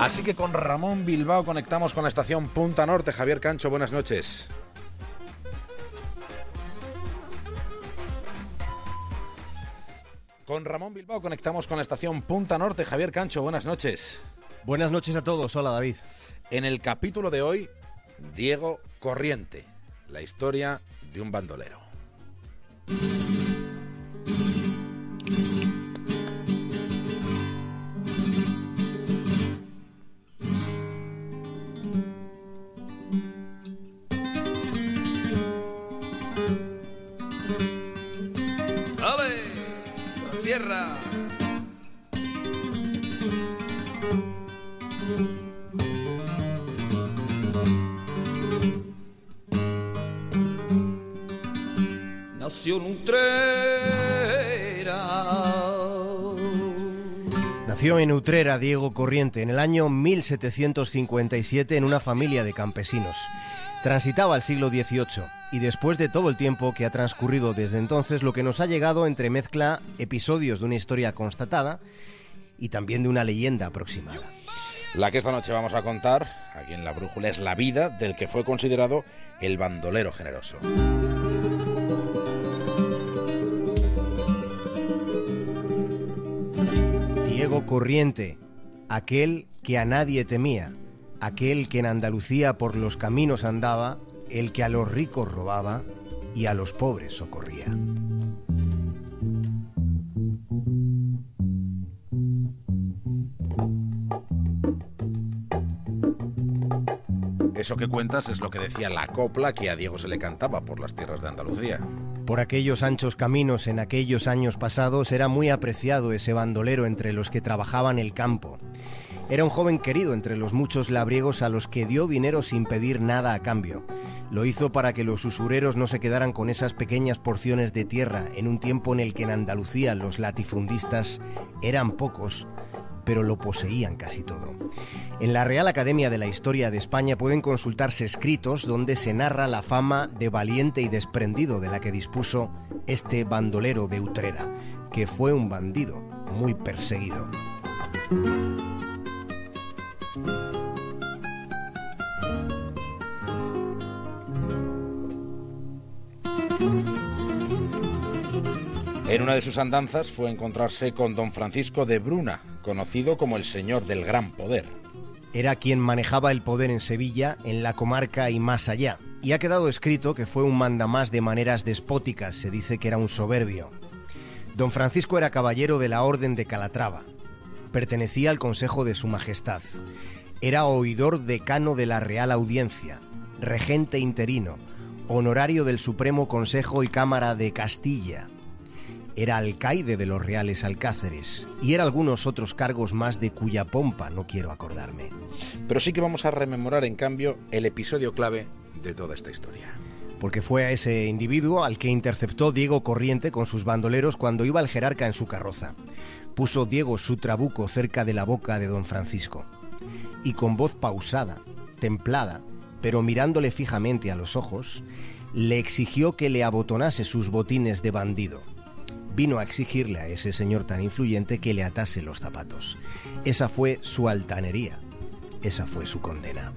Así que con Ramón Bilbao conectamos con la estación Punta Norte. Javier Cancho, buenas noches. Con Ramón Bilbao conectamos con la estación Punta Norte. Javier Cancho, buenas noches. Buenas noches a todos. Hola David. En el capítulo de hoy, Diego Corriente, la historia de un bandolero. Nació en Utrera. Nació en Utrera Diego Corriente en el año 1757 en una familia de campesinos. Transitaba el siglo XVIII y después de todo el tiempo que ha transcurrido desde entonces, lo que nos ha llegado entremezcla episodios de una historia constatada y también de una leyenda aproximada. La que esta noche vamos a contar, aquí en La Brújula, es la vida del que fue considerado el bandolero generoso. Diego Corriente, aquel que a nadie temía, aquel que en Andalucía por los caminos andaba, el que a los ricos robaba y a los pobres socorría. Eso que cuentas es lo que decía la copla que a Diego se le cantaba por las tierras de Andalucía. Por aquellos anchos caminos en aquellos años pasados era muy apreciado ese bandolero entre los que trabajaban el campo. Era un joven querido entre los muchos labriegos a los que dio dinero sin pedir nada a cambio. Lo hizo para que los usureros no se quedaran con esas pequeñas porciones de tierra en un tiempo en el que en Andalucía los latifundistas eran pocos, pero lo poseían casi todo. En la Real Academia de la Historia de España pueden consultarse escritos donde se narra la fama de valiente y desprendido de la que dispuso este bandolero de Utrera, que fue un bandido muy perseguido. En una de sus andanzas fue encontrarse con don Francisco de Bruna, conocido como el Señor del Gran Poder. Era quien manejaba el poder en Sevilla, en la comarca y más allá. Y ha quedado escrito que fue un mandamás de maneras despóticas, se dice que era un soberbio. Don Francisco era caballero de la Orden de Calatrava. Pertenecía al Consejo de Su Majestad. Era oidor decano de la Real Audiencia, regente interino, honorario del Supremo Consejo y Cámara de Castilla, era alcaide de los Reales Alcáceres y era algunos otros cargos más de cuya pompa no quiero acordarme. Pero sí que vamos a rememorar, en cambio, el episodio clave de toda esta historia. Porque fue a ese individuo al que interceptó Diego Corriente con sus bandoleros cuando iba el jerarca en su carroza. Puso Diego su trabuco cerca de la boca de don Francisco y con voz pausada, templada, pero mirándole fijamente a los ojos, le exigió que le abotonase sus botines de bandido vino a exigirle a ese señor tan influyente que le atase los zapatos. Esa fue su altanería, esa fue su condena.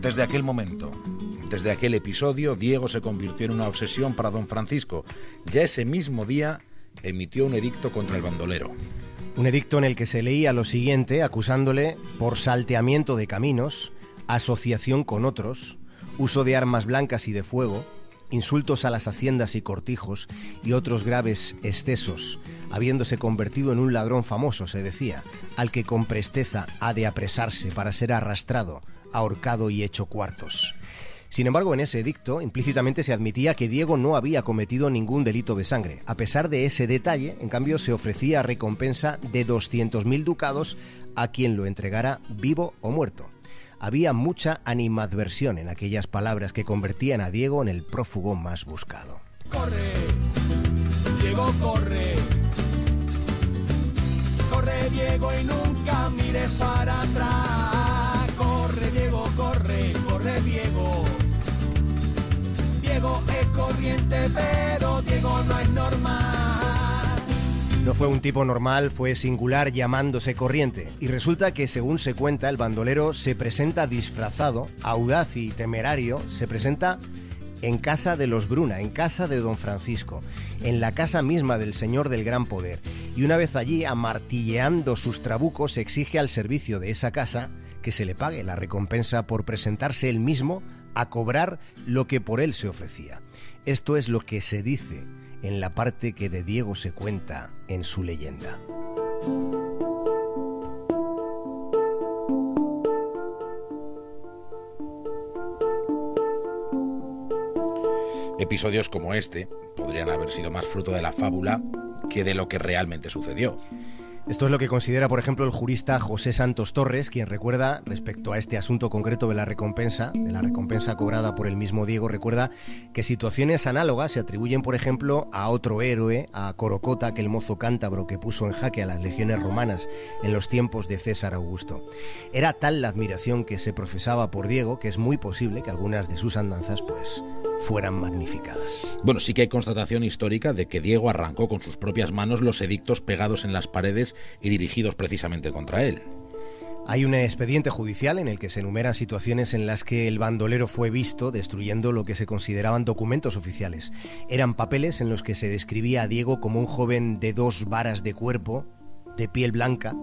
Desde aquel momento, desde aquel episodio, Diego se convirtió en una obsesión para don Francisco. Ya ese mismo día emitió un edicto contra el bandolero. Un edicto en el que se leía lo siguiente, acusándole por salteamiento de caminos, asociación con otros, uso de armas blancas y de fuego, insultos a las haciendas y cortijos y otros graves excesos, habiéndose convertido en un ladrón famoso, se decía, al que con presteza ha de apresarse para ser arrastrado, ahorcado y hecho cuartos. Sin embargo, en ese edicto implícitamente se admitía que Diego no había cometido ningún delito de sangre. A pesar de ese detalle, en cambio, se ofrecía recompensa de 200.000 ducados a quien lo entregara vivo o muerto. Había mucha animadversión en aquellas palabras que convertían a Diego en el prófugo más buscado. Corre, Diego, corre. Corre, Diego, y nunca mires para atrás. Corriente, pero Diego no es normal. No fue un tipo normal, fue singular llamándose corriente. Y resulta que, según se cuenta, el bandolero se presenta disfrazado, audaz y temerario, se presenta en casa de los Bruna, en casa de don Francisco, en la casa misma del Señor del Gran Poder. Y una vez allí, amartilleando sus trabucos, exige al servicio de esa casa que se le pague la recompensa por presentarse él mismo a cobrar lo que por él se ofrecía. Esto es lo que se dice en la parte que de Diego se cuenta en su leyenda. Episodios como este podrían haber sido más fruto de la fábula que de lo que realmente sucedió. Esto es lo que considera, por ejemplo, el jurista José Santos Torres, quien recuerda, respecto a este asunto concreto de la recompensa, de la recompensa cobrada por el mismo Diego, recuerda que situaciones análogas se atribuyen, por ejemplo, a otro héroe, a Corocota, aquel mozo cántabro que puso en jaque a las legiones romanas en los tiempos de César Augusto. Era tal la admiración que se profesaba por Diego que es muy posible que algunas de sus andanzas, pues, fueran magnificadas. Bueno, sí que hay constatación histórica de que Diego arrancó con sus propias manos los edictos pegados en las paredes y dirigidos precisamente contra él. Hay un expediente judicial en el que se enumeran situaciones en las que el bandolero fue visto destruyendo lo que se consideraban documentos oficiales. Eran papeles en los que se describía a Diego como un joven de dos varas de cuerpo, de piel blanca,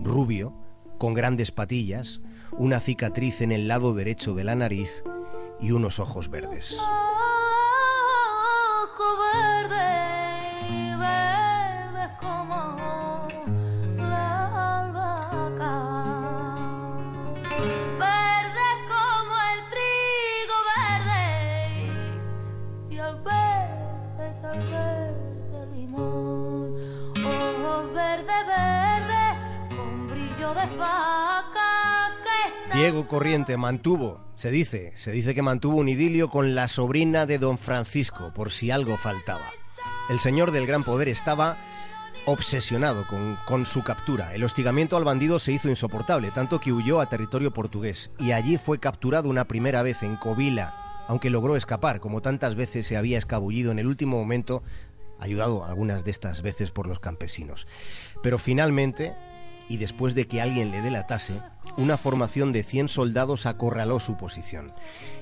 rubio, con grandes patillas, una cicatriz en el lado derecho de la nariz y unos ojos verdes. Ojo verde y verde como la albahaca. Verde como el trigo verde y el verde, el verde limón. Ojos verde, verde con brillo de faca Diego Corriente mantuvo, se dice, se dice que mantuvo un idilio con la sobrina de don Francisco, por si algo faltaba. El señor del gran poder estaba obsesionado con, con su captura. El hostigamiento al bandido se hizo insoportable, tanto que huyó a territorio portugués y allí fue capturado una primera vez en Covila, aunque logró escapar, como tantas veces se había escabullido en el último momento, ayudado algunas de estas veces por los campesinos. Pero finalmente, y después de que alguien le delatase, una formación de 100 soldados acorraló su posición.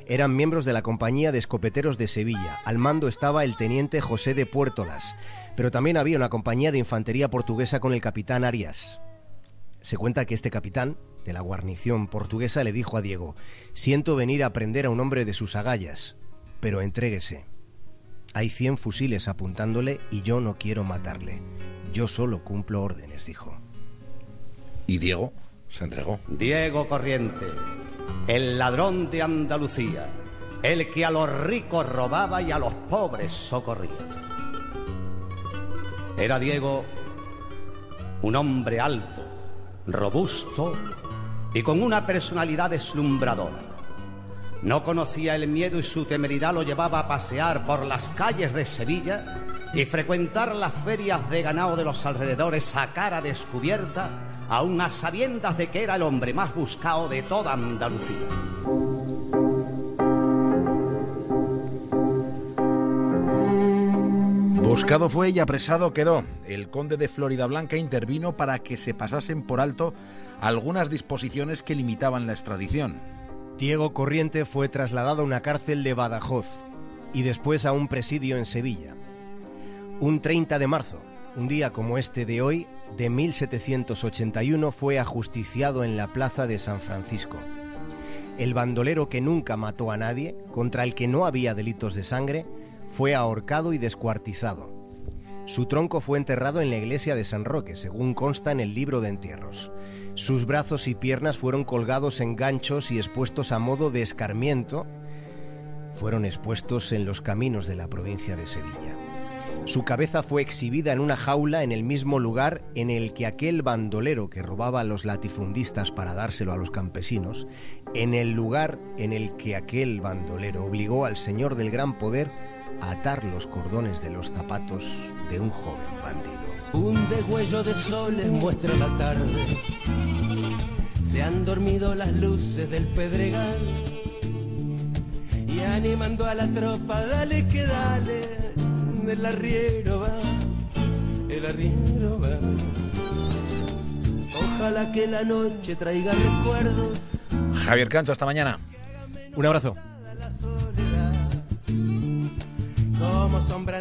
Eran miembros de la Compañía de Escopeteros de Sevilla. Al mando estaba el teniente José de Puertolas, pero también había una compañía de infantería portuguesa con el capitán Arias. Se cuenta que este capitán de la guarnición portuguesa le dijo a Diego, siento venir a prender a un hombre de sus agallas, pero entréguese. Hay 100 fusiles apuntándole y yo no quiero matarle. Yo solo cumplo órdenes, dijo. Y Diego se entregó. Diego Corriente, el ladrón de Andalucía, el que a los ricos robaba y a los pobres socorría. Era Diego un hombre alto, robusto y con una personalidad deslumbradora. No conocía el miedo y su temeridad lo llevaba a pasear por las calles de Sevilla y frecuentar las ferias de ganado de los alrededores a cara descubierta, aun a sabiendas de que era el hombre más buscado de toda Andalucía. Buscado fue y apresado quedó. El conde de Florida Blanca intervino para que se pasasen por alto algunas disposiciones que limitaban la extradición. Diego Corriente fue trasladado a una cárcel de Badajoz y después a un presidio en Sevilla. Un 30 de marzo, un día como este de hoy, de 1781, fue ajusticiado en la plaza de San Francisco. El bandolero que nunca mató a nadie, contra el que no había delitos de sangre, fue ahorcado y descuartizado. Su tronco fue enterrado en la iglesia de San Roque, según consta en el libro de entierros. Sus brazos y piernas fueron colgados en ganchos y expuestos a modo de escarmiento. Fueron expuestos en los caminos de la provincia de Sevilla. Su cabeza fue exhibida en una jaula en el mismo lugar en el que aquel bandolero que robaba a los latifundistas para dárselo a los campesinos, en el lugar en el que aquel bandolero obligó al señor del gran poder a atar los cordones de los zapatos de un joven bandido. Un degüello de soles muestra la tarde. Se han dormido las luces del pedregal. animando a la tropa, dale que dale, el arriero va, el arriero va. Ojalá que la noche traiga recuerdos Javier Canto, hasta mañana. Un abrazo. como sombra